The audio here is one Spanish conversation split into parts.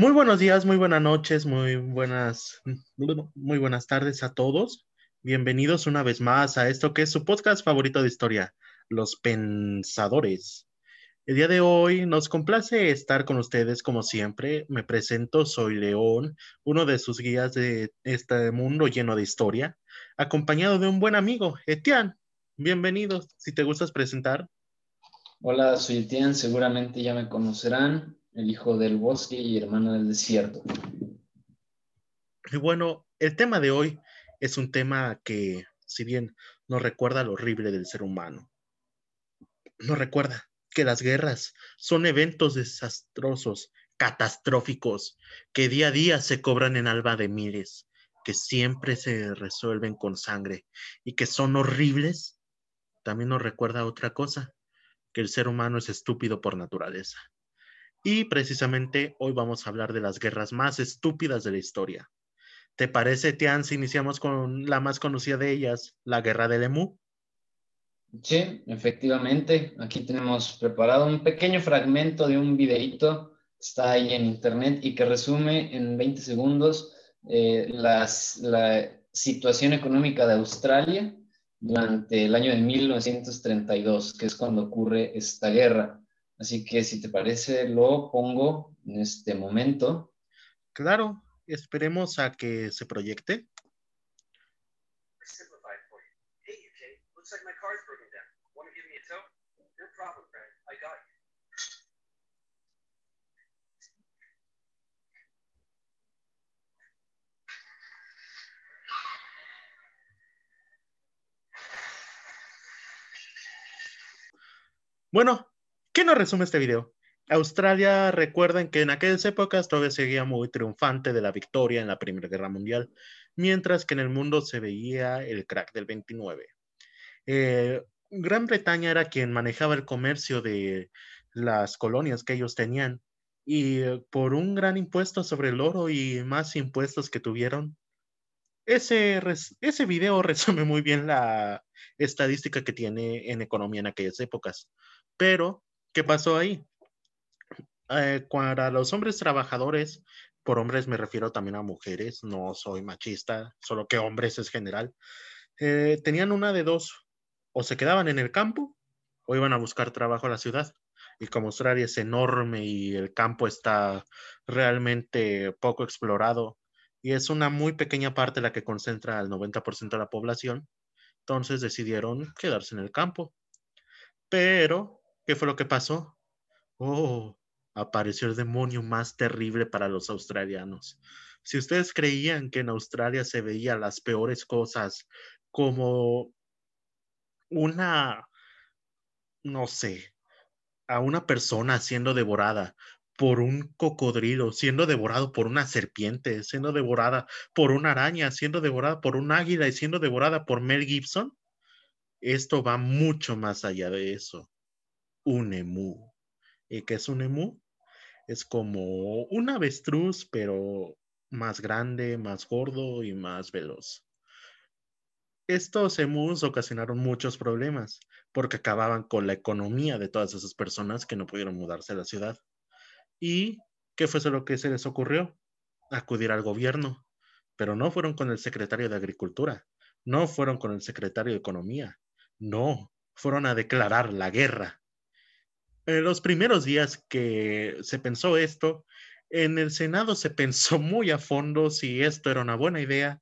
Muy buenos días, muy buenas noches, muy buenas, muy buenas tardes a todos. Bienvenidos una vez más a esto que es su podcast favorito de historia, Los Pensadores. El día de hoy nos complace estar con ustedes como siempre. Me presento, soy León, uno de sus guías de este mundo lleno de historia, acompañado de un buen amigo, Etienne. Bienvenidos, si te gustas presentar. Hola, soy Etienne, seguramente ya me conocerán el hijo del bosque y hermano del desierto. Y bueno, el tema de hoy es un tema que, si bien nos recuerda lo horrible del ser humano, nos recuerda que las guerras son eventos desastrosos, catastróficos, que día a día se cobran en alba de miles, que siempre se resuelven con sangre y que son horribles, también nos recuerda otra cosa, que el ser humano es estúpido por naturaleza. Y precisamente hoy vamos a hablar de las guerras más estúpidas de la historia. ¿Te parece, Tian, si iniciamos con la más conocida de ellas, la guerra del Emu? Sí, efectivamente. Aquí tenemos preparado un pequeño fragmento de un videíto, está ahí en internet y que resume en 20 segundos eh, la situación económica de Australia durante el año de 1932, que es cuando ocurre esta guerra. Así que si te parece, lo pongo en este momento. Claro, esperemos a que se proyecte. Bueno, ¿Qué nos resume este video? Australia, recuerden que en aquellas épocas todavía seguía muy triunfante de la victoria en la Primera Guerra Mundial, mientras que en el mundo se veía el crack del 29. Eh, Gran Bretaña era quien manejaba el comercio de las colonias que ellos tenían y por un gran impuesto sobre el oro y más impuestos que tuvieron, ese, ese video resume muy bien la estadística que tiene en economía en aquellas épocas. Pero ¿Qué pasó ahí? Eh, para los hombres trabajadores, por hombres me refiero también a mujeres, no soy machista, solo que hombres es general, eh, tenían una de dos, o se quedaban en el campo o iban a buscar trabajo a la ciudad. Y como Australia es enorme y el campo está realmente poco explorado y es una muy pequeña parte la que concentra al 90% de la población, entonces decidieron quedarse en el campo. Pero ¿Qué fue lo que pasó? Oh, apareció el demonio más terrible para los australianos. Si ustedes creían que en Australia se veían las peores cosas como una, no sé, a una persona siendo devorada por un cocodrilo, siendo devorado por una serpiente, siendo devorada por una araña, siendo devorada por un águila y siendo devorada por Mel Gibson, esto va mucho más allá de eso un emú. ¿Y qué es un emú? Es como un avestruz, pero más grande, más gordo y más veloz. Estos emus ocasionaron muchos problemas porque acababan con la economía de todas esas personas que no pudieron mudarse a la ciudad. ¿Y qué fue lo que se les ocurrió? Acudir al gobierno, pero no fueron con el secretario de Agricultura, no fueron con el secretario de Economía, no, fueron a declarar la guerra en los primeros días que se pensó esto, en el Senado se pensó muy a fondo si esto era una buena idea,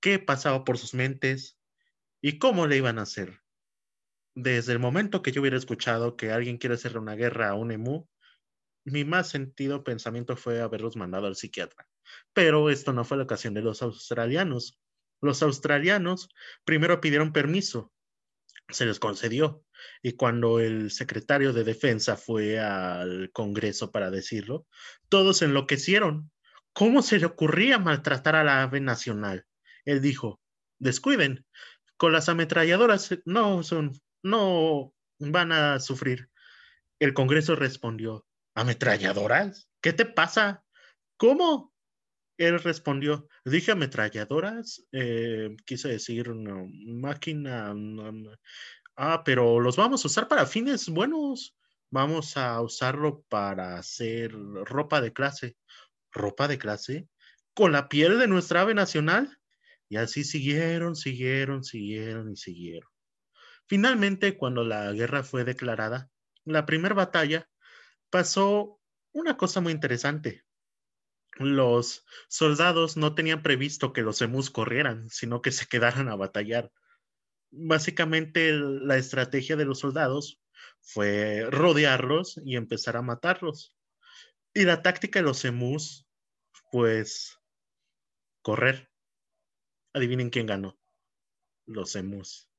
qué pasaba por sus mentes y cómo le iban a hacer. Desde el momento que yo hubiera escuchado que alguien quiere hacerle una guerra a un emu, mi más sentido pensamiento fue haberlos mandado al psiquiatra. Pero esto no fue la ocasión de los australianos. Los australianos primero pidieron permiso se les concedió. Y cuando el secretario de defensa fue al Congreso para decirlo, todos enloquecieron. ¿Cómo se le ocurría maltratar a la ave nacional? Él dijo, descuiden, con las ametralladoras no son, no van a sufrir. El Congreso respondió, ¿ametralladoras? ¿Qué te pasa? ¿Cómo? Él respondió, dije ametralladoras, eh, quise decir máquina, ah, pero los vamos a usar para fines buenos, vamos a usarlo para hacer ropa de clase. ropa de clase, con la piel de nuestra ave nacional. Y así siguieron, siguieron, siguieron y siguieron. Finalmente, cuando la guerra fue declarada, la primera batalla pasó una cosa muy interesante. Los soldados no tenían previsto que los emus corrieran, sino que se quedaran a batallar. Básicamente la estrategia de los soldados fue rodearlos y empezar a matarlos. Y la táctica de los emus, pues, correr. Adivinen quién ganó. Los emus.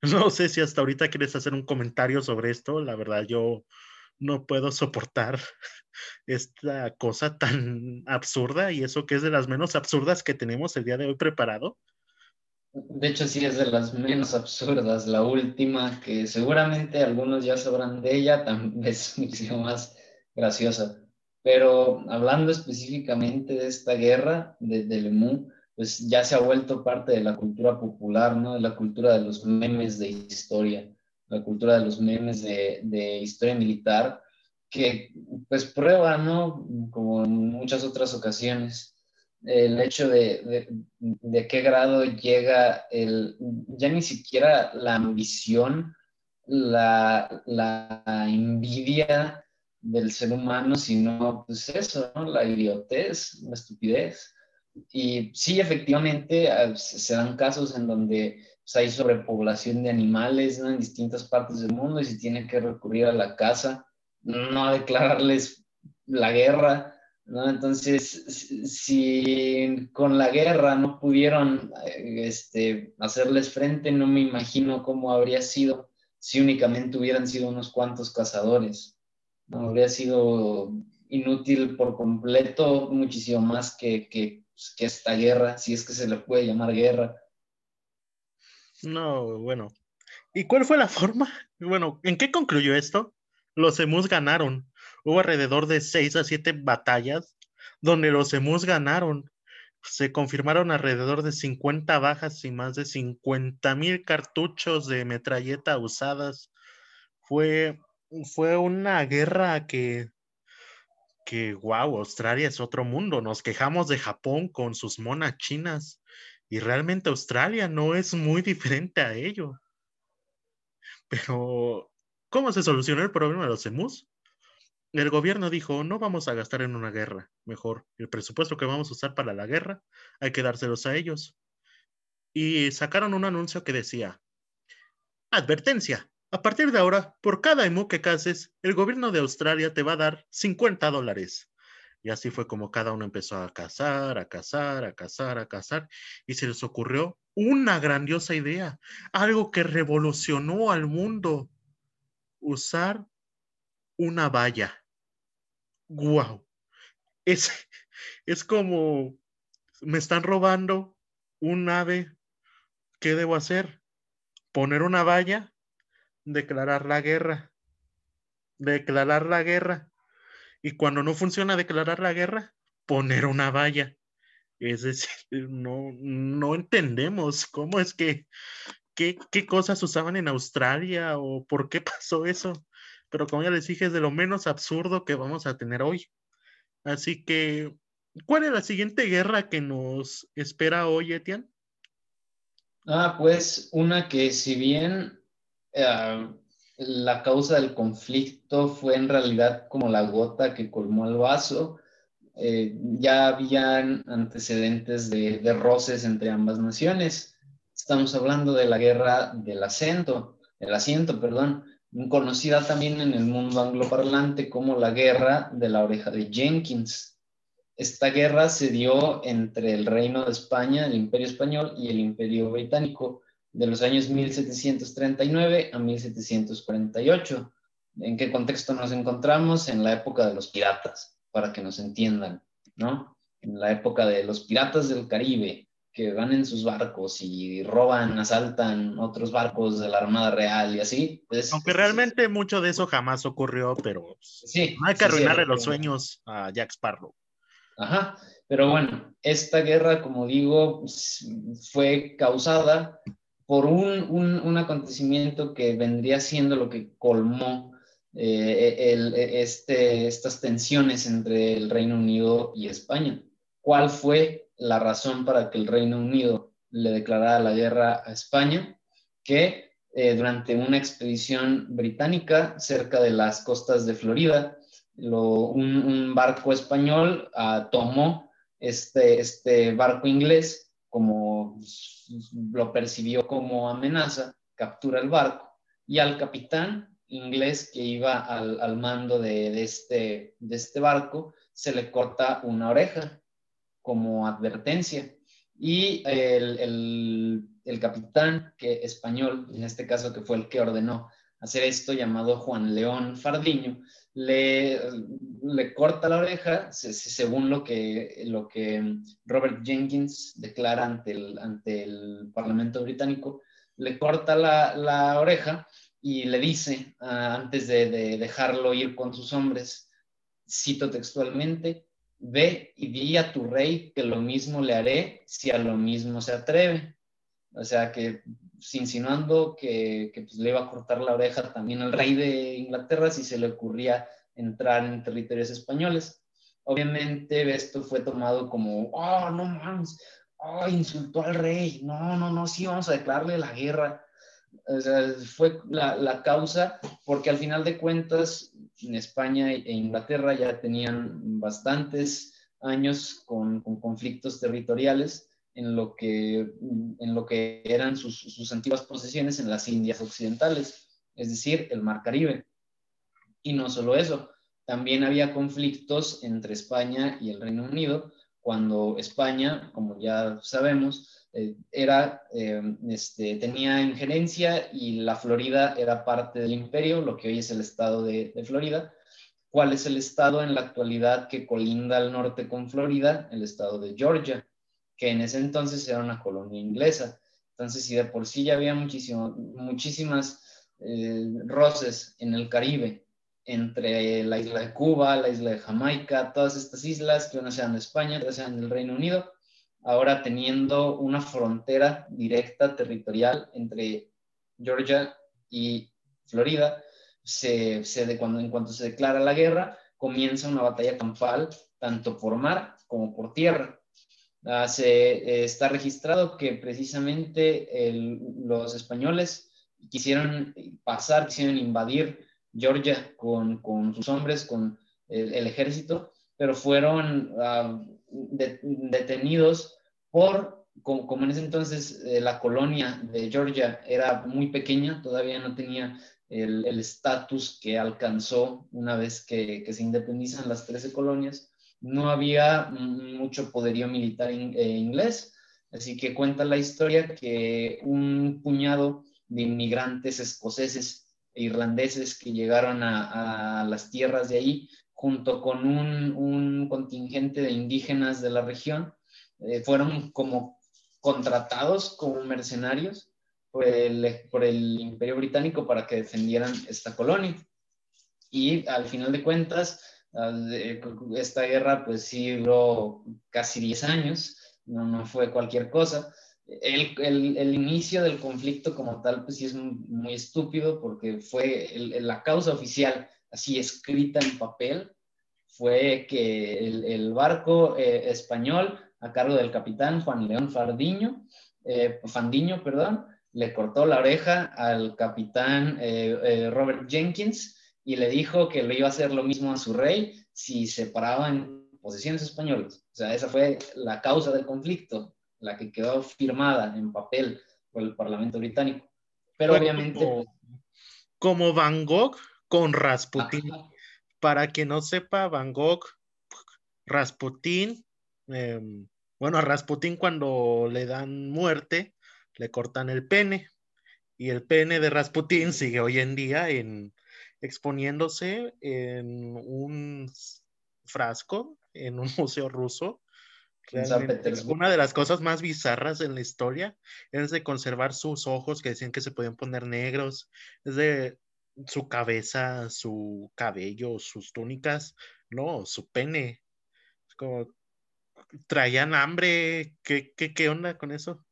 No sé si hasta ahorita quieres hacer un comentario sobre esto. La verdad, yo no puedo soportar esta cosa tan absurda y eso que es de las menos absurdas que tenemos el día de hoy preparado. De hecho, sí es de las menos absurdas. La última, que seguramente algunos ya sabrán de ella, también es mucho más graciosa. Pero hablando específicamente de esta guerra de, de Lemú, pues ya se ha vuelto parte de la cultura popular, ¿no? De la cultura de los memes de historia, la cultura de los memes de, de historia militar, que pues prueba, ¿no? Como en muchas otras ocasiones, el hecho de, de, de, qué grado llega el, ya ni siquiera la ambición, la, la envidia del ser humano, sino pues eso, ¿no? La idiotez, la estupidez. Y sí, efectivamente, se dan casos en donde pues, hay sobrepoblación de animales en distintas partes del mundo y se tiene que recurrir a la caza, no a declararles la guerra. Entonces, si con la guerra no pudieron eh, este, hacerles frente, no me imagino cómo habría sido si únicamente hubieran sido unos cuantos cazadores. ¿no? Habría sido inútil por completo, muchísimo más que, que pues, esta guerra, si es que se le puede llamar guerra. No, bueno. ¿Y cuál fue la forma? Bueno, ¿en qué concluyó esto? Los emus ganaron. Hubo alrededor de seis a siete batallas donde los emus ganaron. Se confirmaron alrededor de 50 bajas y más de 50 mil cartuchos de metralleta usadas. Fue, fue una guerra que que, wow, Australia es otro mundo. Nos quejamos de Japón con sus monas chinas y realmente Australia no es muy diferente a ello. Pero, ¿cómo se solucionó el problema de los emus? El gobierno dijo, no vamos a gastar en una guerra, mejor el presupuesto que vamos a usar para la guerra hay que dárselos a ellos. Y sacaron un anuncio que decía, advertencia, a partir de ahora, por cada emu que cases, el gobierno de Australia te va a dar 50 dólares. Y así fue como cada uno empezó a cazar, a cazar, a cazar, a cazar. Y se les ocurrió una grandiosa idea, algo que revolucionó al mundo. Usar una valla. ¡Guau! Es, es como, me están robando un ave. ¿Qué debo hacer? Poner una valla declarar la guerra. Declarar la guerra. Y cuando no funciona declarar la guerra, poner una valla. Es decir, no, no entendemos cómo es que, qué, qué cosas usaban en Australia o por qué pasó eso. Pero como ya les dije, es de lo menos absurdo que vamos a tener hoy. Así que, ¿cuál es la siguiente guerra que nos espera hoy, Etienne? Ah, pues una que si bien eh, la causa del conflicto fue en realidad como la gota que colmó el vaso. Eh, ya habían antecedentes de, de, roces entre ambas naciones. Estamos hablando de la guerra del acento, el asiento, perdón, conocida también en el mundo angloparlante como la guerra de la oreja de Jenkins. Esta guerra se dio entre el Reino de España, el Imperio Español y el Imperio Británico de los años 1739 a 1748. ¿En qué contexto nos encontramos? En la época de los piratas, para que nos entiendan, ¿no? En la época de los piratas del Caribe, que van en sus barcos y roban, asaltan otros barcos de la Armada Real y así. Pues, Aunque realmente mucho de eso jamás ocurrió, pero sí, no hay que arruinarle los sueños a Jack Sparrow. Ajá, pero bueno, esta guerra, como digo, fue causada por un, un, un, acontecimiento que vendría siendo lo que colmó eh, este, estas tensiones entre el Reino Unido y España. ¿Cuál fue la razón para que el Reino Unido le declarara la guerra a España? Que eh, durante una expedición británica cerca de las costas de Florida, un, barco español ah, tomó este, este barco inglés como lo percibió como amenaza, captura el barco y al capitán inglés que iba al, mando de, este, de este barco se le corta una oreja como advertencia. Y el, capitán que, español, en este caso que fue el que ordenó hacer esto, llamado Juan León Fardiño, le, corta la oreja, según lo que, lo que Robert Jenkins declara ante el, ante el Parlamento británico, le corta la, la oreja y le dice, ah, antes de, dejarlo ir con sus hombres, cito textualmente, ve y di a tu rey que lo mismo le haré si a lo mismo se atreve. O sea que insinuando que, que pues, le iba a cortar la oreja también al rey de Inglaterra si se le ocurría entrar en territorios españoles. Obviamente esto fue tomado como, oh, no mames, oh, insultó al rey, no, no, no, sí, vamos a declararle la guerra fue la, causa porque al final de cuentas en España e Inglaterra ya tenían bastantes años con, conflictos territoriales en lo que, en lo que eran sus, sus, antiguas posesiones en las Indias Occidentales, es decir, el Mar Caribe. Y no solo eso, también había conflictos entre España y el Reino Unido, cuando España, como ya sabemos, eh, era, eh, este, tenía injerencia y la Florida era parte del imperio, lo que hoy es el estado de, Florida. ¿Cuál es el estado en la actualidad que colinda al norte con Florida? El estado de Georgia, que en ese entonces era una colonia inglesa. Entonces, si de por sí ya había muchísimo, muchísimas eh, roces en el Caribe entre la isla de Cuba, la isla de Jamaica, todas estas islas que unas sean de España, otras sean del Reino Unido, ahora teniendo una frontera directa territorial entre Georgia y Florida, se, se cuando, en cuanto se declara la guerra, comienza una batalla campal, tanto por mar como por tierra. Ah, se, eh, está registrado que precisamente los españoles quisieron pasar, quisieron invadir Georgia con, con sus hombres, con el, ejército, pero fueron ah, detenidos por, como, en ese entonces eh, la colonia de Georgia era muy pequeña, todavía no tenía el estatus que alcanzó una vez que, se independizan las 13 colonias, no había mucho poderío militar eh, inglés, así que cuenta la historia que un puñado de inmigrantes escoceses e irlandeses que llegaron a, a las tierras de ahí, junto con un, un contingente de indígenas de la región, eh, fueron como contratados como mercenarios por el, por el Imperio Británico para que defendieran esta colonia. Y al final de cuentas, esta guerra pues sí duró casi 10 años, no, no fue cualquier cosa. El, el, el, inicio del conflicto como tal, pues sí es muy, estúpido porque fue la causa oficial, así escrita en papel, fue que el, barco eh, español a cargo del capitán Juan León Fardiño, eh, Fandiño, perdón, le cortó la oreja al capitán eh, eh, Robert Jenkins y le dijo que le iba a hacer lo mismo a su rey si se paraba en posiciones españolas. O sea, esa fue la causa del conflicto, la que quedó firmada en papel por el Parlamento británico. Pero obviamente... Como, Van Gogh con Rasputin. Para que no sepa, Van Gogh, Rasputin Em, bueno, a Rasputín cuando le dan muerte, le cortan el pene. Y el pene de Rasputín sigue hoy en día en, exponiéndose en un frasco en un museo ruso. es una de las cosas más bizarras en la historia es de conservar sus ojos que decían que se podían poner negros, es de su cabeza, su cabello, sus túnicas, no, su pene. Es como, traían hambre. ¿Qué, qué, qué onda con eso?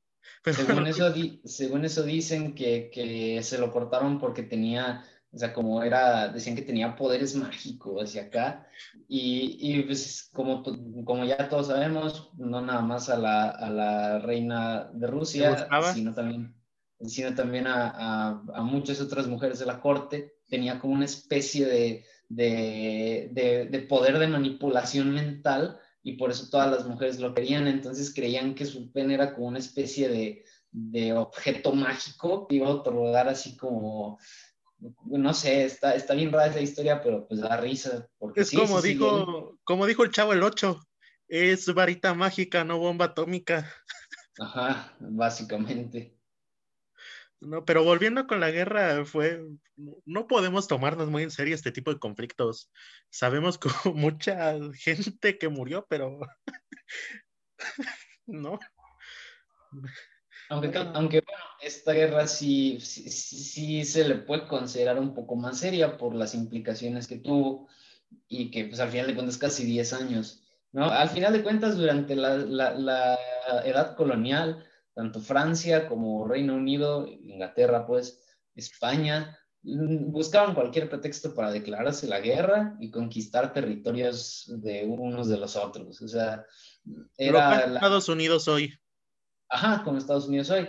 Según, eso según eso dicen que, que, se lo cortaron porque tenía O sea, como era, decían que tenía poderes mágicos hacia acá. Y, y pues como, como ya todos sabemos, no nada más a la, a la reina de Rusia, sino también, sino también a, a, a, muchas otras mujeres de la corte, tenía como una especie de, de, de, de poder de manipulación mental y por eso todas las mujeres lo querían. Entonces creían que su pene era como una especie de, de objeto mágico que iba a otorgar así como no sé, está, está bien rara esa historia, pero pues da risa. Porque es como, dijo, como dijo el chavo el 8, es varita mágica, no bomba atómica. Ajá, básicamente. No, pero volviendo con la guerra, fue, no podemos tomarnos muy en serio este tipo de conflictos. Sabemos que mucha gente que murió, pero no. Aunque, aunque bueno, esta guerra sí, sí, se le puede considerar un poco más seria por las implicaciones que tuvo y que pues al final de cuentas casi 10 años. ¿no? Al final de cuentas, durante la, la, edad colonial, tanto Francia como Reino Unido, Inglaterra, pues España, mm, buscaban cualquier pretexto para declararse la guerra y conquistar territorios de unos de los otros. O sea, era... Estados Unidos hoy. Ajá, como Estados Unidos hoy.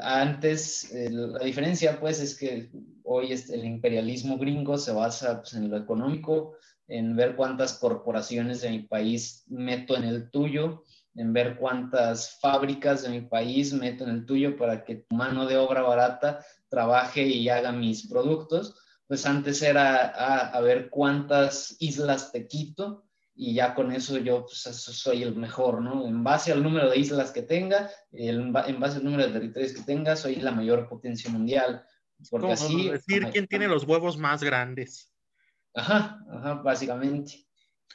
Antes, la diferencia pues es que hoy el imperialismo gringo se basa pues, en lo económico, en ver cuántas corporaciones de mi país meto en el tuyo, en ver cuántas fábricas de mi país meto en el tuyo para que tu mano de obra barata trabaje y haga mis productos. Pues antes era a, a ver cuántas islas te quito y ya con eso yo pues, soy el mejor, ¿no? En base al número de islas que tenga, en base al número de territorios que tenga, soy la mayor potencia mundial. Porque así... decir quién tiene los huevos más grandes. Ajá, ajá, básicamente.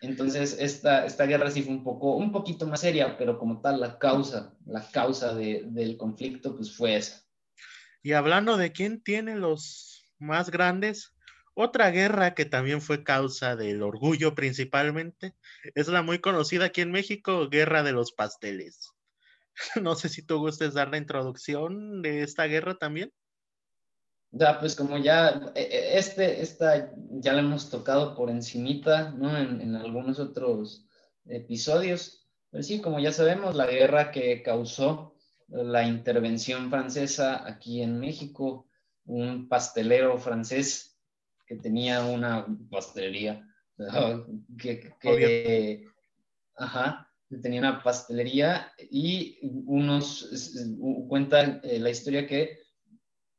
Entonces, esta, esta guerra sí fue un, poco, un poquito más seria, pero como tal, la causa, la causa de, del conflicto, pues fue esa. Y hablando de quién tiene los más grandes, otra guerra que también fue causa del orgullo principalmente es la muy conocida aquí en México, Guerra de los Pasteles. No sé si tú gustes dar la introducción de esta guerra también. Ya, pues como ya, e, e, este, esta ya la hemos tocado por encimita, ¿no? En, algunos otros episodios. Pero sí, como ya sabemos, la guerra que causó la intervención francesa aquí en México, un pastelero francés que tenía una pastelería, que, ajá, tenía una pastelería y unos, cuentan eh, la historia que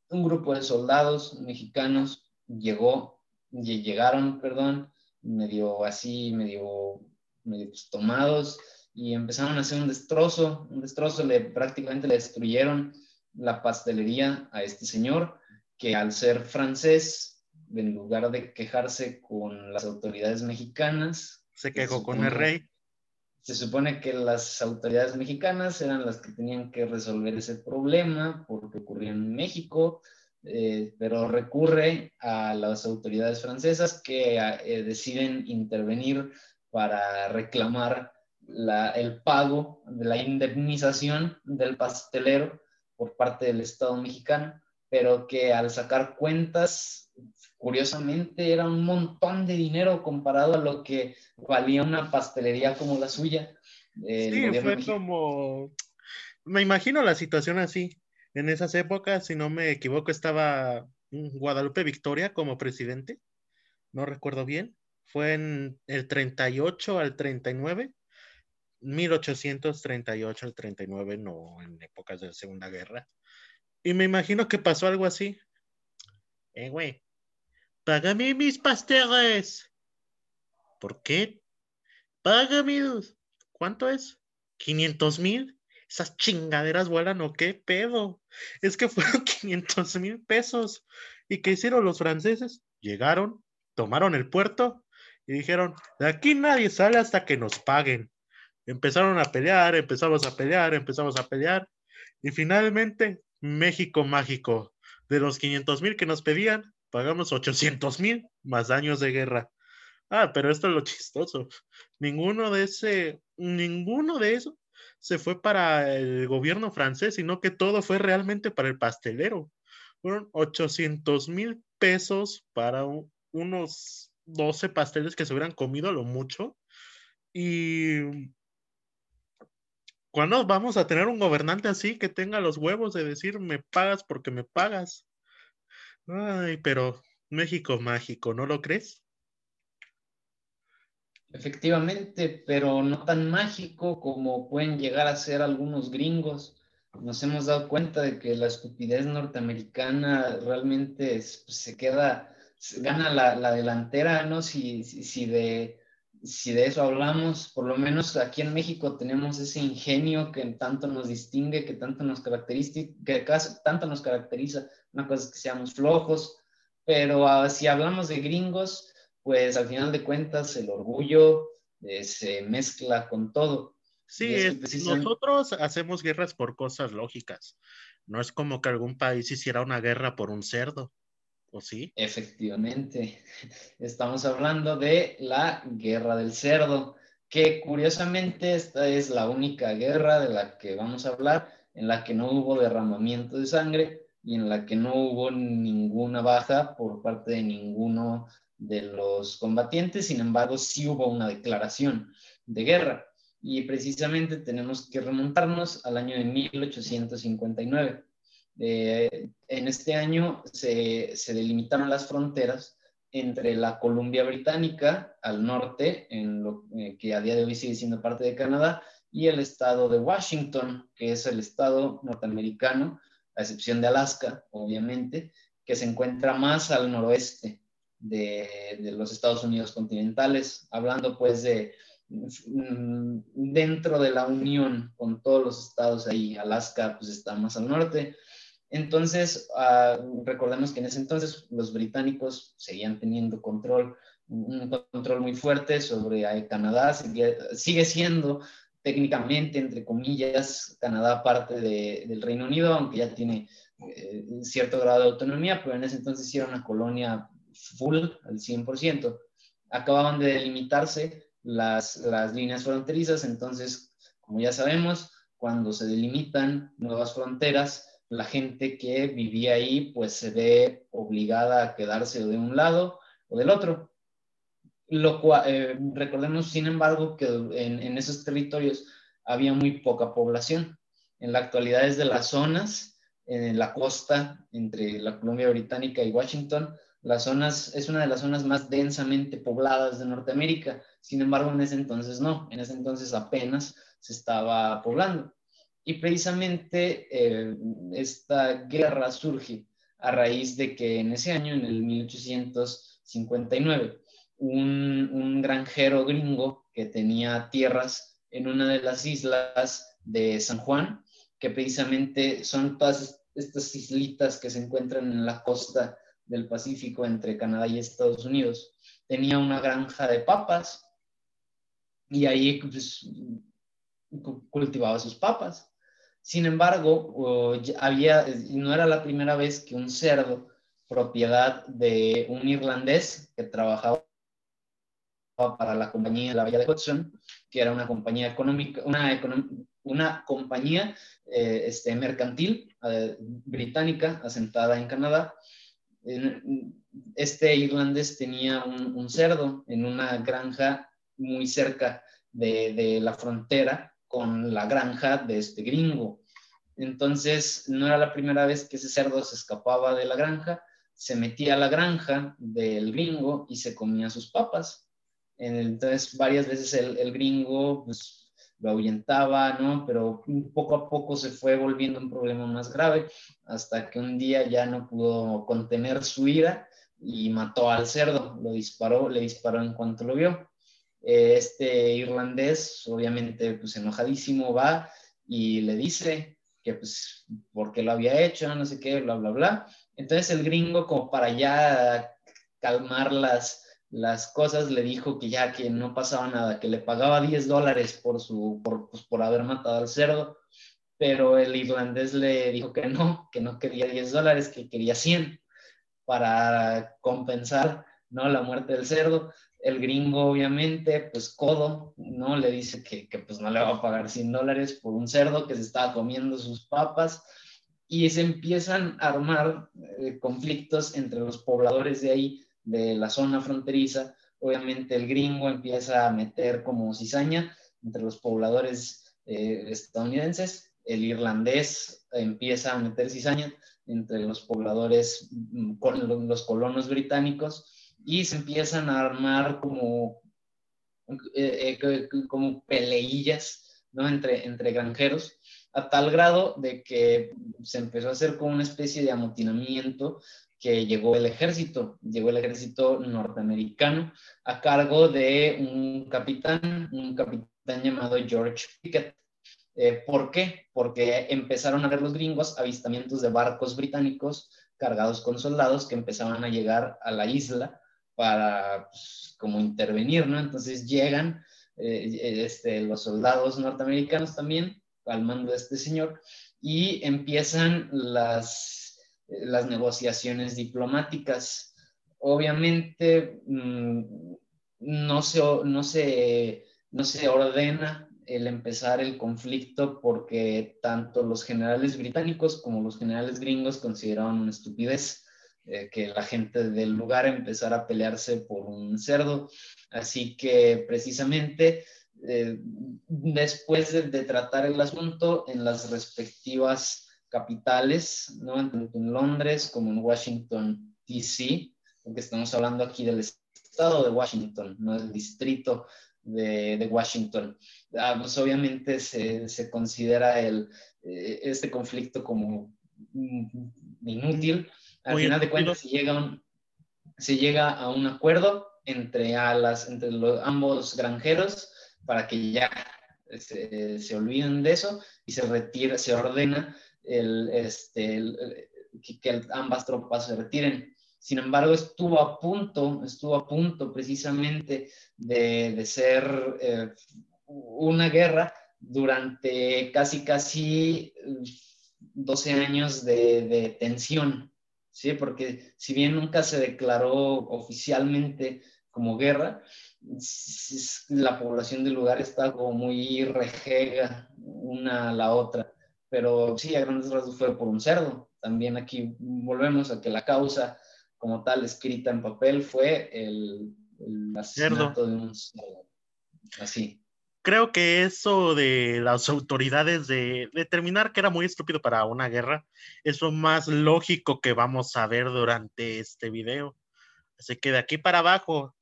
un grupo de soldados mexicanos llegó, llegaron, perdón, medio así, medio, medio pues, tomados y empezaron a hacer un destrozo, un destrozo, le, prácticamente le destruyeron la pastelería a este señor que al ser francés en lugar de quejarse con las autoridades mexicanas, se quejó con el rey. Se supone que las autoridades mexicanas eran las que tenían que resolver ese problema porque ocurría en México, eh, pero recurre a las autoridades francesas que eh, deciden intervenir para reclamar el pago de la indemnización del pastelero por parte del Estado mexicano, pero que al sacar cuentas curiosamente era un montón de dinero comparado a lo que valía una pastelería como la suya. sí, fue como, me imagino la situación así. En esas épocas, si no me equivoco, estaba Guadalupe Victoria como presidente, no recuerdo bien, fue en el 38 al 39, 1838 al 39, no en épocas de la Segunda Guerra. Y me imagino que pasó algo así. Eh, güey, Págame mis pasteles. ¿Por qué? Págame. ¿Cuánto es? ¿500 mil? ¿Esas chingaderas vuelan o qué pedo? Es que fueron 500 mil pesos. ¿Y qué hicieron los franceses? Llegaron, tomaron el puerto y dijeron, de aquí nadie sale hasta que nos paguen. Empezaron a pelear, empezamos a pelear, empezamos a pelear. Y finalmente, México mágico. De los 500 mil que nos pedían, pagamos 800 mil más daños de guerra. Ah, pero esto es lo chistoso. Ninguno de ese, ninguno de eso se fue para el gobierno francés, sino que todo fue realmente para el pastelero. Fueron 800 mil pesos para unos 12 pasteles que se hubieran comido a lo mucho. Y ¿cuándo vamos a tener un gobernante así que tenga los huevos de decir me pagas porque me pagas? Ay, pero México mágico, ¿no lo crees? Efectivamente, pero no tan mágico como pueden llegar a ser algunos gringos. Nos hemos dado cuenta de que la estupidez norteamericana realmente pues, se queda, gana la, delantera, ¿no? Si, si, de, si de eso hablamos, por lo menos aquí en México tenemos ese ingenio que tanto nos distingue, que tanto nos caracteriza, que tanto nos caracteriza. Una cosa es que seamos flojos, pero ah, si hablamos de gringos, pues al final de cuentas el orgullo eh, se mezcla con todo. Sí, nosotros hacemos guerras por cosas lógicas. No es como que algún país hiciera una guerra por un cerdo, ¿o sí? Efectivamente. Estamos hablando de la guerra del cerdo, que curiosamente esta es la única guerra de la que vamos a hablar en la que no hubo derramamiento de sangre y en la que no hubo ninguna baja por parte de ninguno de los combatientes, sin embargo, sí hubo una declaración de guerra y precisamente tenemos que remontarnos al año de 1859. Eh, en este año se, delimitaron las fronteras entre la Columbia Británica al norte, en lo eh, que a día de hoy sigue siendo parte de Canadá, y el estado de Washington, que es el estado norteamericano, a excepción de Alaska, obviamente, que se encuentra más al noroeste de, los Estados Unidos continentales, hablando pues de mm, dentro de la Unión con todos los estados ahí, Alaska pues está más al norte. Entonces, ah, recordemos que en ese entonces los británicos seguían teniendo control, un control muy fuerte sobre Canadá, sigue, siendo técnicamente, entre comillas, Canadá parte del Reino Unido, aunque ya tiene eh, cierto grado de autonomía, pero en ese entonces era una colonia full al 100%. Acababan de delimitarse las, las líneas fronterizas, entonces, como ya sabemos, cuando se delimitan nuevas fronteras, la gente que vivía ahí pues se ve obligada a quedarse de un lado o del otro. Lo cual, eh, recordemos, sin embargo, que en, en, esos territorios había muy poca población. En la actualidad es de las zonas, en la costa entre la Columbia Británica y Washington, las zonas, es una de las zonas más densamente pobladas de Norteamérica. Sin embargo, en ese entonces no, en ese entonces apenas se estaba poblando. Y precisamente eh, esta guerra surge a raíz de que en ese año, en el 1859, un, un granjero gringo que tenía tierras en una de las islas de San Juan, que precisamente son todas estas islitas que se encuentran en la costa del Pacífico entre Canadá y Estados Unidos. Tenía una granja de papas y ahí pues, cultivaba sus papas. Sin embargo, había, no era la primera vez que un cerdo, propiedad de un irlandés que trabajaba para la compañía de la Bahía de Hudson, que era una compañía económica, una, compañía eh, este, mercantil eh, británica asentada en Canadá, este irlandés tenía un, cerdo en una granja muy cerca de, la frontera con la granja de este gringo. Entonces, no era la primera vez que ese cerdo se escapaba de la granja, se metía a la granja del gringo y se comía sus papas. Entonces, varias veces el, gringo pues, lo ahuyentaba, ¿no? Pero poco a poco se fue volviendo un problema más grave hasta que un día ya no pudo contener su ira y mató al cerdo, lo disparó, le disparó en cuanto lo vio. Este irlandés, obviamente, pues enojadísimo, va y le dice que pues, ¿por qué lo había hecho? No sé qué, bla, bla, bla. Entonces el gringo, como para ya calmar las, las cosas, le dijo que ya que no pasaba nada, que le pagaba 10 dólares por, su, por, pues, por haber matado al cerdo, pero el irlandés le dijo que no, que no quería 10 dólares, que quería 100 para compensar ¿no? la muerte del cerdo. El gringo, obviamente, pues codo, ¿no? Le dice que, que pues no le va a pagar 100 dólares por un cerdo que se estaba comiendo sus papas y se empiezan a armar eh, conflictos entre los pobladores de ahí, de la zona fronteriza. Obviamente el gringo empieza a meter como cizaña entre los pobladores eh, estadounidenses, el irlandés empieza a meter cizaña entre los pobladores, mm, los colonos británicos, y se empiezan a armar como, eh, como peleillas ¿no? entre, entre granjeros a tal grado de que se empezó a hacer como una especie de amotinamiento que llegó el ejército, llegó el ejército norteamericano a cargo de un capitán, un capitán llamado George Pickett. Eh, ¿Por qué? Porque empezaron a ver los gringos avistamientos de barcos británicos cargados con soldados que empezaban a llegar a la isla para pues, como intervenir, ¿no? Entonces llegan eh, este, los soldados norteamericanos también al mando de este señor y empiezan las, las negociaciones diplomáticas. Obviamente mm, no, se, no, se, no se ordena el empezar el conflicto porque tanto los generales británicos como los generales gringos consideraban una estupidez eh, que la gente del lugar empezara a pelearse por un cerdo. Así que precisamente eh, después de, tratar el asunto en las respectivas capitales, ¿no? tanto en Londres como en Washington, D.C., porque estamos hablando aquí del estado de Washington, no del distrito de, Washington. Ah, pues obviamente se, se considera el, eh, este conflicto como inútil. Al final de cuentas se llega, se llega a un acuerdo entre, a las, entre los, ambos granjeros para que ya se, olviden de eso y se retira, se ordena el, este, que, ambas tropas se retiren. Sin embargo, estuvo a punto, estuvo a punto precisamente de, ser eh, una guerra durante casi, casi 12 años de, de, tensión, ¿sí? Porque si bien nunca se declaró oficialmente como guerra, la población del lugar está como muy rejega una a la otra. Pero sí, a grandes rasgos fue por un cerdo. También aquí volvemos a que la causa como tal escrita en papel fue el, asesinato de un cerdo. Así. Creo que eso de las autoridades de determinar que era muy estúpido para una guerra es lo más lógico que vamos a ver durante este video. Así que de aquí para abajo,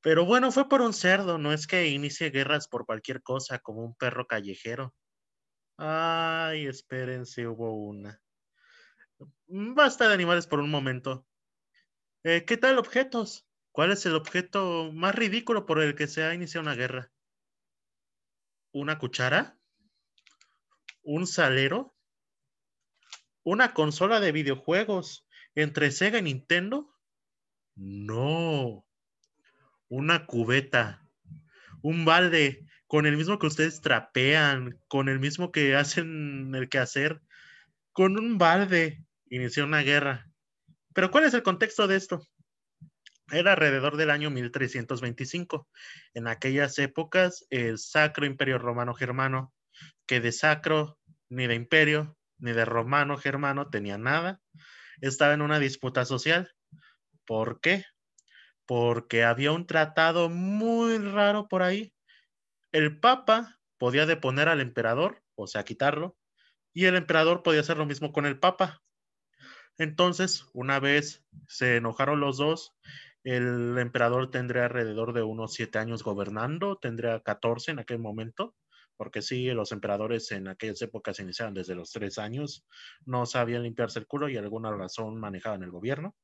pero bueno, fue por un cerdo, no es que inicie guerras por cualquier cosa, como un perro callejero. Ay, espérense, hubo una. Basta de animales por un momento. Eh, ¿Qué tal objetos? ¿Cuál es el objeto más ridículo por el que se ha iniciado una guerra? ¿Una cuchara? ¿Un salero? ¿Una consola de videojuegos entre Sega y Nintendo? No una cubeta, un balde, con el mismo que ustedes trapean, con el mismo que hacen el quehacer, con un balde inició una guerra. Pero ¿cuál es el contexto de esto? Era alrededor del año 1325. En aquellas épocas, el Sacro Imperio Romano Germano, que de sacro, ni de imperio, ni de romano germano tenía nada, estaba en una disputa social. ¿Por qué? porque había un tratado muy raro por ahí. El Papa podía deponer al emperador, o sea, quitarlo, y el emperador podía hacer lo mismo con el Papa. Entonces, una vez se enojaron los dos, el emperador tendría alrededor de unos siete años gobernando, tendría 14 en aquel momento, porque sí, los emperadores en aquellas épocas iniciaban desde los tres años, no sabían limpiarse el culo y alguna razón manejaban el gobierno.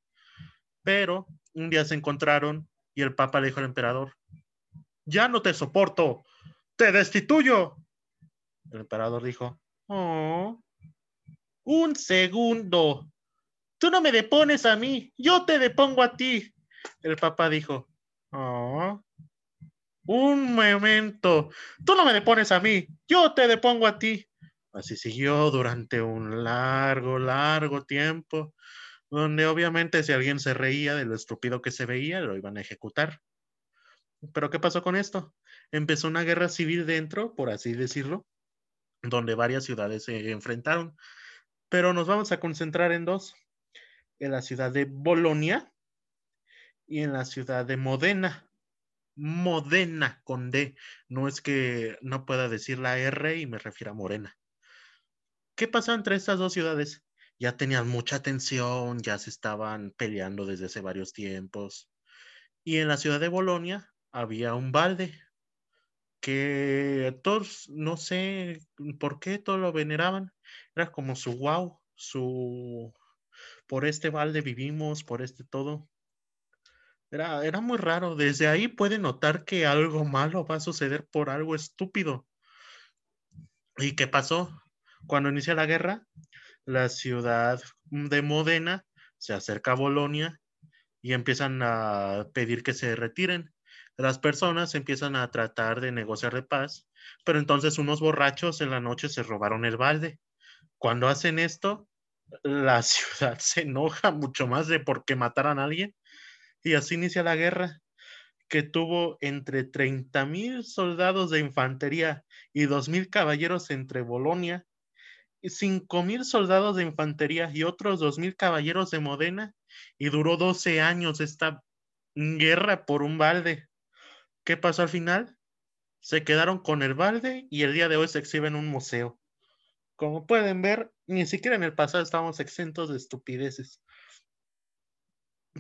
Pero un día se encontraron y el Papa le dijo al emperador, ya no te soporto, te destituyo. El emperador dijo, oh, un segundo, tú no me depones a mí, yo te depongo a ti. El Papa dijo, oh, un momento, tú no me depones a mí, yo te depongo a ti. Así siguió durante un largo, largo tiempo donde obviamente si alguien se reía de lo estúpido que se veía, lo iban a ejecutar. Pero ¿qué pasó con esto? Empezó una guerra civil dentro, por así decirlo, donde varias ciudades se enfrentaron. pero nos vamos a concentrar en dos, en la ciudad de Bolonia y en la ciudad de Modena. Modena con D, no es que no pueda decir la R y me refiero a Morena. ¿Qué pasó entre estas dos ciudades? Ya tenían mucha tensión, ya se estaban peleando desde hace varios tiempos. Y en la ciudad de Bolonia había un balde que todos, no sé por qué, todos lo veneraban. Era como su wow, su... Por este balde vivimos, por este todo. Era, era muy raro. Desde ahí puede notar que algo malo va a suceder por algo estúpido. ¿Y qué pasó? Cuando inicia la guerra, la ciudad de Modena se acerca a Bolonia y empiezan a pedir que se retiren. Las personas empiezan a tratar de negociar de paz, pero entonces unos borrachos en la noche se robaron el balde. Cuando hacen esto, la ciudad se enoja mucho más de por qué mataran a alguien y así inicia la guerra que tuvo entre 30 mil soldados de infantería y 2 mil caballeros entre Bolonia, y 5 mil soldados de infantería y otros 2 mil caballeros de Modena, y duró 12 años esta guerra por un balde. ¿Qué pasó al final? Se quedaron con el balde y el día de hoy se exhibe en un museo. Como pueden ver, ni siquiera en el pasado estábamos exentos de estupideces.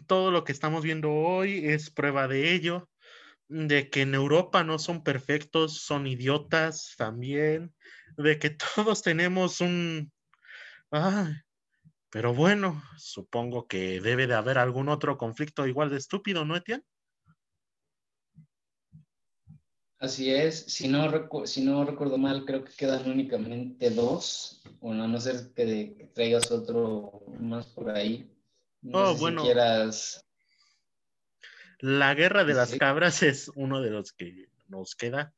Todo lo que estamos viendo hoy es prueba de ello, de que en Europa no son perfectos, son idiotas también, de que todos tenemos un... pero bueno, supongo que debe de haber algún otro conflicto igual de estúpido, ¿no, Etienne? Así es, si no, si no recuerdo mal, creo que quedan únicamente dos, bueno, a no ser que, traigas otro más por ahí. No oh, bueno. La guerra de las cabras es uno de los que nos queda.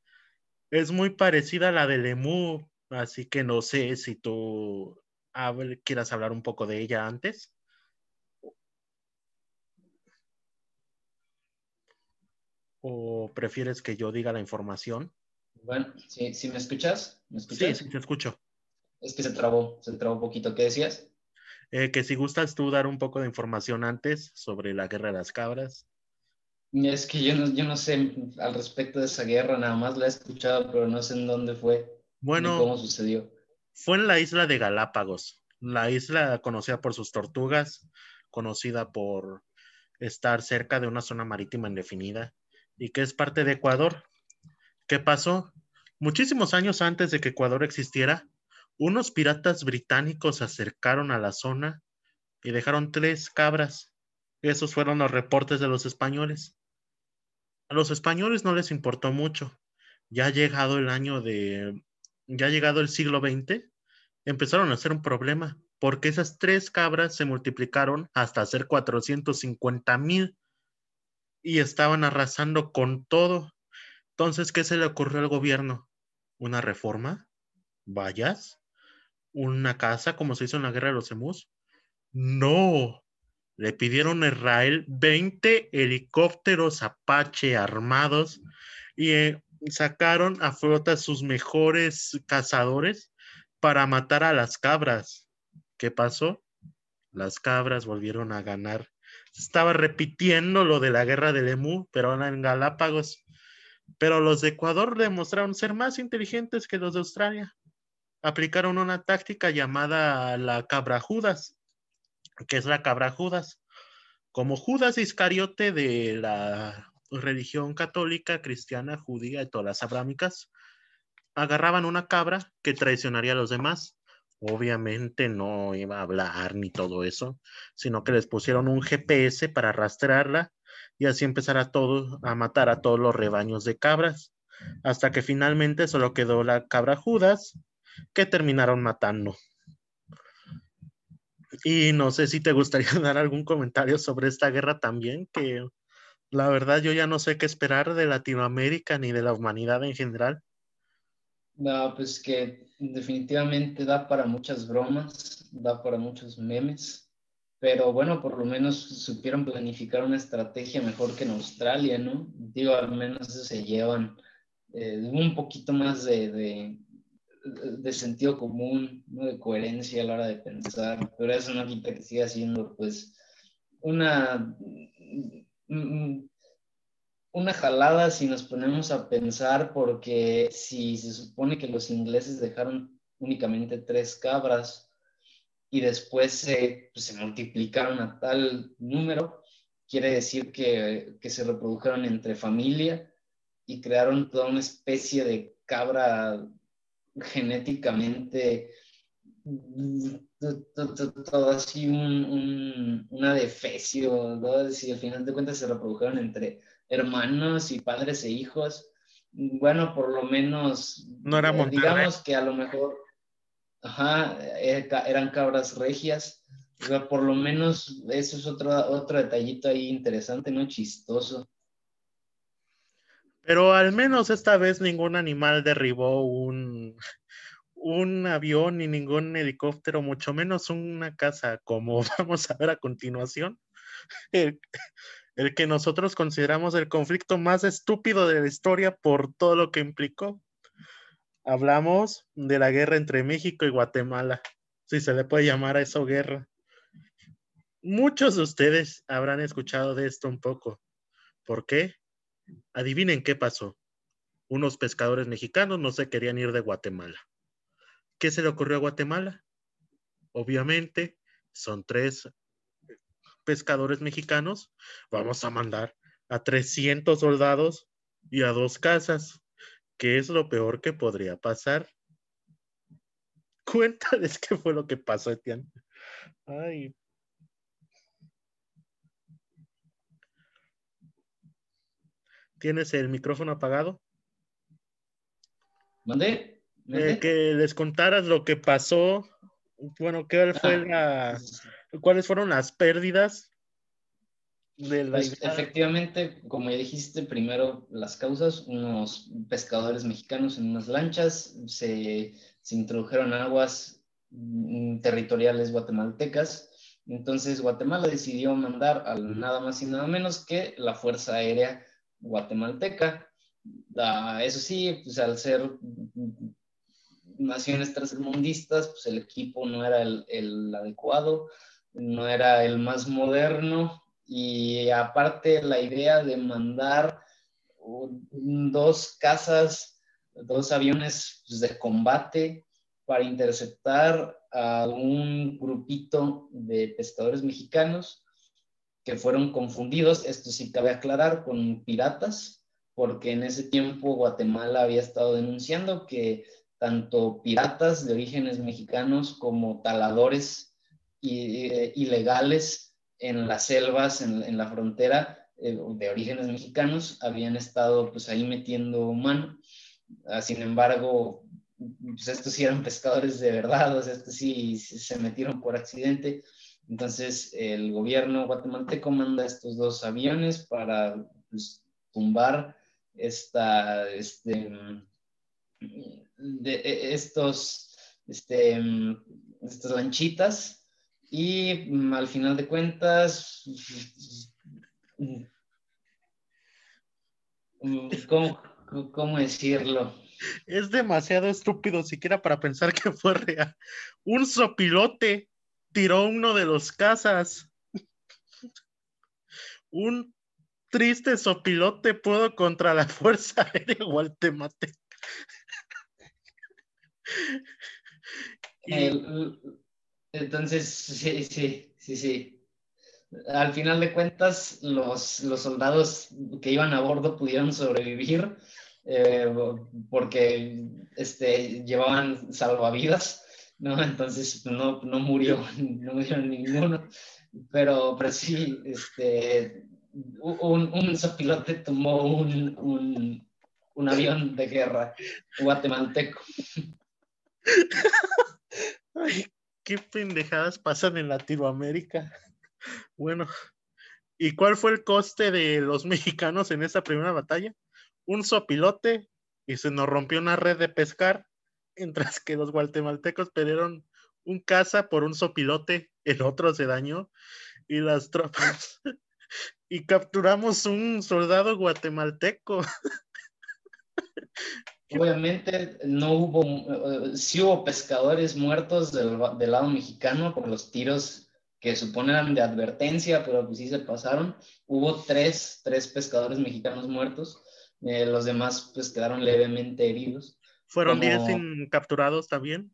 Es muy parecida a la de Lemu, así que no sé si tú quieras hablar un poco de ella antes. ¿O prefieres que yo diga la información? Bueno, si ¿sí, me escuchas? ¿Me escuchas? Sí, sí, te escucho. Es que se trabó, se trabó un poquito. ¿Qué decías? Eh, que si gustas tú dar un poco de información antes sobre la guerra de las cabras. Es que yo no, yo no sé al respecto de esa guerra, nada más la he escuchado, pero no sé en dónde fue. Bueno, cómo sucedió. Fue en la isla de Galápagos, la isla conocida por sus tortugas, conocida por estar cerca de una zona marítima indefinida y que es parte de Ecuador. ¿Qué pasó? Muchísimos años antes de que Ecuador existiera, unos piratas británicos se acercaron a la zona y dejaron tres cabras. Esos fueron los reportes de los españoles. A los españoles no les importó mucho. Ya ha llegado el año de, ya ha llegado el siglo XX, empezaron a hacer un problema, porque esas tres cabras se multiplicaron hasta hacer 450 mil y estaban arrasando con todo. Entonces, ¿qué se le ocurrió al gobierno? ¿Una reforma? ¿Vayas? ¿Una casa como se hizo en la guerra de los emus? No. Le pidieron a Israel 20 helicópteros Apache armados y eh, sacaron a flota sus mejores cazadores para matar a las cabras. ¿Qué pasó? Las cabras volvieron a ganar estaba repitiendo lo de la guerra del Emu, pero ahora en Galápagos. Pero los de Ecuador demostraron ser más inteligentes que los de Australia. Aplicaron una táctica llamada la cabra Judas, que es la cabra Judas. Como Judas Iscariote de la religión católica, cristiana, judía y todas las abrámicas, agarraban una cabra que traicionaría a los demás obviamente no iba a hablar ni todo eso, sino que les pusieron un GPS para rastrearla y así empezar a todos a matar a todos los rebaños de cabras, hasta que finalmente solo quedó la cabra Judas que terminaron matando. Y no sé si te gustaría dar algún comentario sobre esta guerra también, que la verdad yo ya no sé qué esperar de Latinoamérica ni de la humanidad en general. No, pues que definitivamente da para muchas bromas, da para muchos memes, pero bueno, por lo menos supieron planificar una estrategia mejor que en Australia, ¿no? Digo, al menos se llevan eh, un poquito más de, de sentido común, ¿no? de coherencia a la hora de pensar, pero eso no quita que siga siendo pues una, una jalada si nos ponemos a pensar, porque si se supone que los ingleses dejaron únicamente tres cabras y después se, pues, se multiplicaron a tal número, quiere decir que, que se reprodujeron entre familia y crearon toda una especie de cabra genéticamente todo así un, una defecio. Si al final de cuentas se reprodujeron entre hermanos y padres e hijos, bueno, por lo menos, no era eh, digamos que a lo mejor, ajá, eh, eran cabras regias, por lo menos eso es otro, otro detallito ahí interesante, ¿no? Chistoso. Pero al menos esta vez ningún animal derribó un, un avión ni ningún helicóptero, mucho menos una casa, como vamos a ver a continuación. El, el, que nosotros consideramos el conflicto más estúpido de la historia por todo lo que implicó. Hablamos de la guerra entre México y Guatemala, si se le puede llamar a eso guerra. Muchos de ustedes habrán escuchado de esto un poco. ¿Por qué? Adivinen qué pasó. Unos pescadores mexicanos no se querían ir de Guatemala. ¿Qué se le ocurrió a Guatemala? Obviamente, son tres pescadores mexicanos. Vamos a mandar a 300 soldados y a dos casas. ¿Qué es lo peor que podría pasar? Cuéntales qué fue lo que pasó, Etienne. Ay, ¿Tienes el micrófono apagado? ¿Mandé? Eh, que les contaras lo que pasó. Bueno, ¿qué fue ah. la, ¿cuáles fueron las pérdidas? De la pues, efectivamente, como ya dijiste, primero las causas, unos pescadores mexicanos en unas lanchas se, se introdujeron aguas mm, territoriales guatemaltecas. Entonces Guatemala decidió mandar al nada más y nada menos que la Fuerza Aérea guatemalteca. eso sí, pues al ser naciones tercermundistas, pues el equipo no era el, adecuado, no era el más moderno y aparte la idea de mandar dos casas, dos aviones pues, de combate para interceptar a un grupito de pescadores mexicanos que fueron confundidos, esto sí cabe aclarar, con piratas, porque en ese tiempo Guatemala había estado denunciando que tanto piratas de orígenes mexicanos como taladores eh, ilegales en las selvas, en, la frontera eh, de orígenes mexicanos, habían estado pues ahí metiendo mano. Ah, sin embargo, pues estos sí eran pescadores de verdad, o sea, estos sí se metieron por accidente entonces, el gobierno guatemalteco manda estos dos aviones para pues, tumbar esta, este, de, e, estos, este, estas lanchitas y mm, al final de cuentas, mm, ¿cómo, cómo decirlo? Es demasiado estúpido siquiera para pensar que fue real. Un sopilote tiró uno de los casas. Un triste sopilote pudo contra la Fuerza Aérea Guatemalteca. entonces, sí, sí, sí, sí. Al final de cuentas, los, los soldados que iban a bordo pudieron sobrevivir eh, porque este, llevaban salvavidas ¿no? Entonces no, no murió, no murió ninguno, pero, pero sí, este, un, un sopilote tomó un, un, un avión de guerra guatemalteco. Qué pendejadas pasan en Latinoamérica. Bueno, ¿y cuál fue el coste de los mexicanos en esa primera batalla? Un sopilote y se nos rompió una red de pescar mientras que los guatemaltecos perdieron un caza por un sopilote, el otro se dañó, y las tropas, y capturamos un soldado guatemalteco. Obviamente no hubo, eh, sí hubo pescadores muertos del, del, lado mexicano por los tiros que suponen de advertencia, pero pues sí se pasaron. Hubo tres, tres pescadores mexicanos muertos, eh, los demás pues quedaron levemente heridos. ¿Fueron 10 capturados también?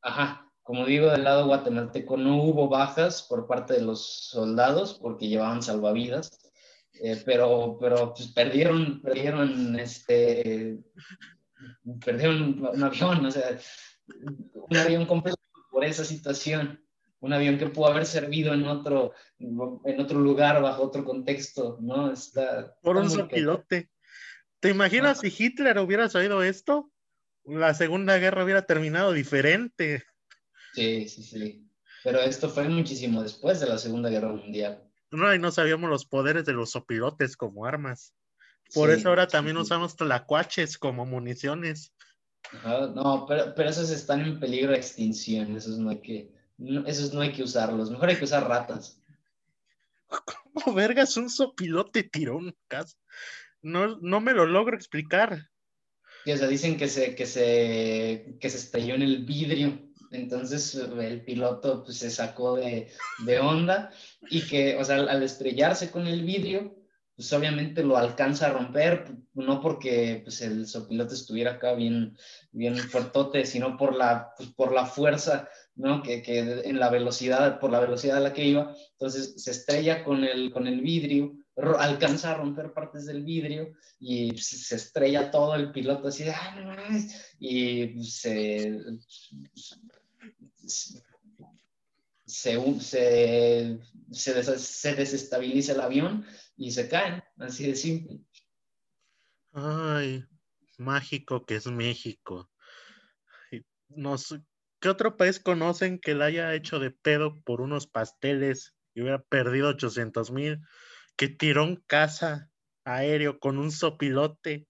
Ajá, como digo, del lado guatemalteco no hubo bajas por parte de los soldados porque llevaban salvavidas, eh, pero, pero pues perdieron, perdieron, este, perdieron un avión, o sea, un avión completo por esa situación, un avión que pudo haber servido en otro, en otro lugar, bajo otro contexto, ¿no? Está, por un sopilote. ¿Te imaginas si Hitler hubiera sabido esto? La Segunda Guerra hubiera terminado diferente. Sí, sí, sí. Pero esto fue muchísimo después de la Segunda Guerra Mundial. No, y no sabíamos los poderes de los sopilotes como armas. Por eso ahora también usamos tlacuaches como municiones. no, pero, pero, esos están en peligro de extinción. Esos no hay que, esos no hay que usarlos. Mejor hay que usar ratas. ¿Cómo vergas un sopilote tiró un No, no me lo logro explicar. O sea, dicen que se, que se, que se estrelló en el vidrio entonces el piloto pues, se sacó de, de, onda y que, o sea, al estrellarse con el vidrio, pues obviamente lo alcanza a romper, no porque pues, el piloto estuviera acá bien, bien fuertote, sino por la, pues, por la fuerza, ¿no? Que, que, en la velocidad, por la velocidad a la que iba, entonces se estrella con el, con el vidrio, alcanza a romper partes del vidrio y se estrella todo el piloto así de, ¡Ah, y se, se, se, se, desestabiliza el avión y se caen, así de simple. Ay, mágico que es México. ¿Qué otro país conocen que le haya hecho de pedo por unos pasteles y hubiera perdido 800 mil? Que tiró un caza aéreo con un sopilote.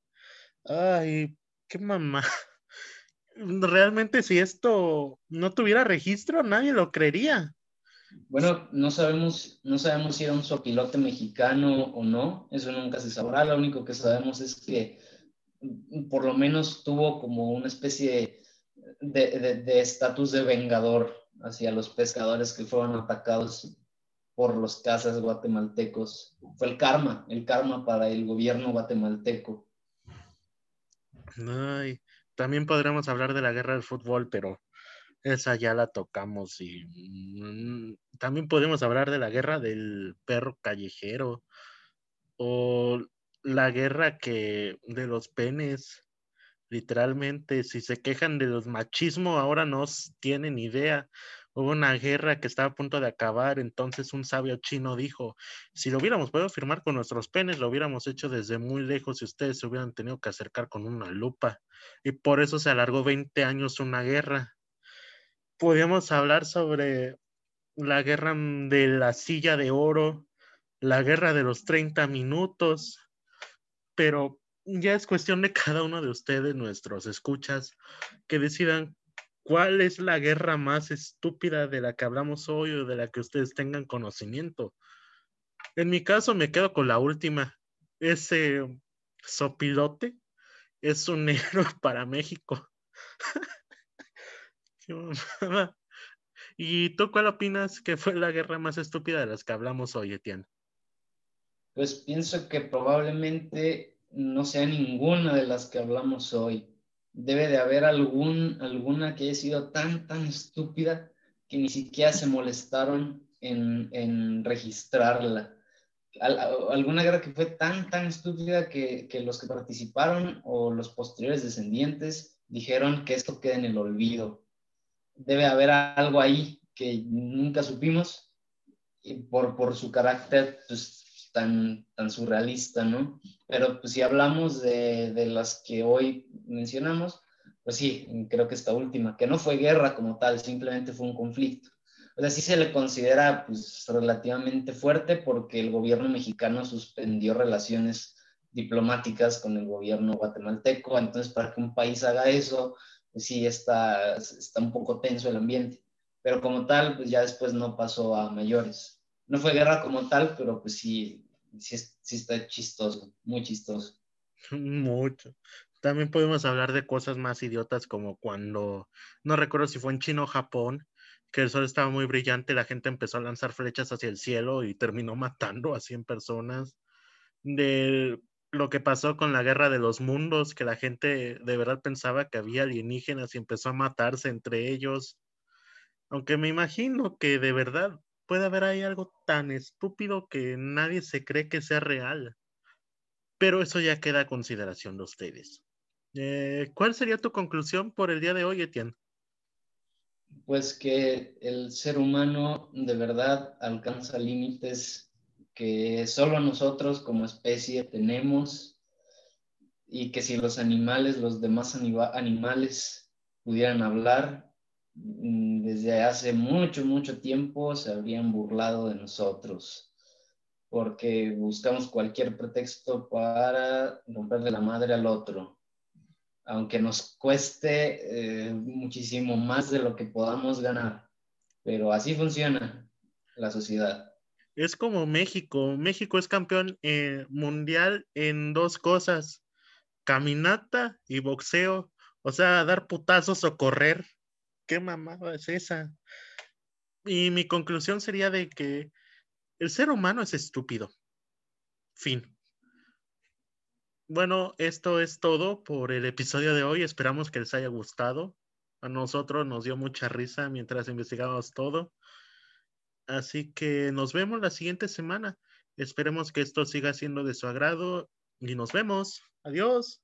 Ay, qué mamá realmente si esto no tuviera registro, nadie lo creería. Bueno, no sabemos, no sabemos si era un sopilote mexicano o no, eso nunca se sabrá. Lo único que sabemos es que por lo menos tuvo como una especie de estatus de, de, vengador hacia los pescadores que fueron atacados por los cazas guatemaltecos. Fue el karma, el karma para el gobierno guatemalteco. También podríamos hablar de la guerra del fútbol, pero esa ya la tocamos y mm, también podemos hablar de la guerra del perro callejero o la guerra que de los penes literalmente si se quejan de los machismo ahora no tienen idea Hubo una guerra que estaba a punto de acabar, entonces un sabio chino dijo, si lo hubiéramos podido firmar con nuestros penes, lo hubiéramos hecho desde muy lejos y ustedes se hubieran tenido que acercar con una lupa. Y por eso se alargó 20 años una guerra. Podríamos hablar sobre la guerra de la silla de oro, la guerra de los 30 minutos, pero ya es cuestión de cada uno de ustedes, nuestros escuchas, que decidan ¿Cuál es la guerra más estúpida de la que hablamos hoy o de la que ustedes tengan conocimiento? En mi caso me quedo con la última. Ese sopilote es un héroe para México. ¿Y tú cuál opinas que fue la guerra más estúpida de las que hablamos hoy, Etienne? Pues pienso que probablemente no sea ninguna de las que hablamos hoy debe de haber alguna que haya sido tan, tan estúpida que ni siquiera se molestaron en, en registrarla. alguna guerra que fue tan, tan estúpida que, que, los que participaron o los posteriores descendientes dijeron que esto queda en el olvido. Debe haber algo ahí que nunca supimos y por, por su carácter pues, tan, tan surrealista, ¿no? Pero pues si hablamos de, de, las que hoy mencionamos, pues sí, creo que esta última, que no fue guerra como tal, simplemente fue un conflicto. O sea, sí se le considera pues relativamente fuerte porque el gobierno mexicano suspendió relaciones diplomáticas con el gobierno guatemalteco, entonces para que un país haga eso, pues sí está, está un poco tenso el ambiente. Pero como tal, pues ya después no pasó a mayores. No fue guerra como tal, pero pues sí, sí, está chistoso, muy chistoso. Mucho. También podemos hablar de cosas más idiotas como cuando, no recuerdo si fue en China o Japón, que el sol estaba muy brillante, la gente empezó a lanzar flechas hacia el cielo y terminó matando a 100 personas. De lo que pasó con la guerra de los mundos, que la gente de verdad pensaba que había alienígenas y empezó a matarse entre ellos. Aunque me imagino que de verdad puede haber ahí algo tan estúpido que nadie se cree que sea real. Pero eso ya queda a consideración de ustedes. Eh, ¿Cuál sería tu conclusión por el día de hoy, Etienne? Pues que el ser humano de verdad alcanza límites que solo nosotros como especie tenemos y que si los animales, los demás animales pudieran hablar, desde hace mucho, mucho tiempo se habrían burlado de nosotros porque buscamos cualquier pretexto para romperle la madre al otro aunque nos cueste eh, muchísimo más de lo que podamos ganar. Pero así funciona la sociedad. Es como México. México es campeón eh, mundial en dos cosas, caminata y boxeo. O sea, dar putazos o correr. ¿Qué mamada es esa? Y mi conclusión sería de que el ser humano es estúpido. Fin. Bueno, esto es todo por el episodio de hoy. Esperamos que les haya gustado. A nosotros nos dio mucha risa mientras investigamos todo. Así que nos vemos la siguiente semana. Esperemos que esto siga siendo de su agrado y nos vemos. Adiós.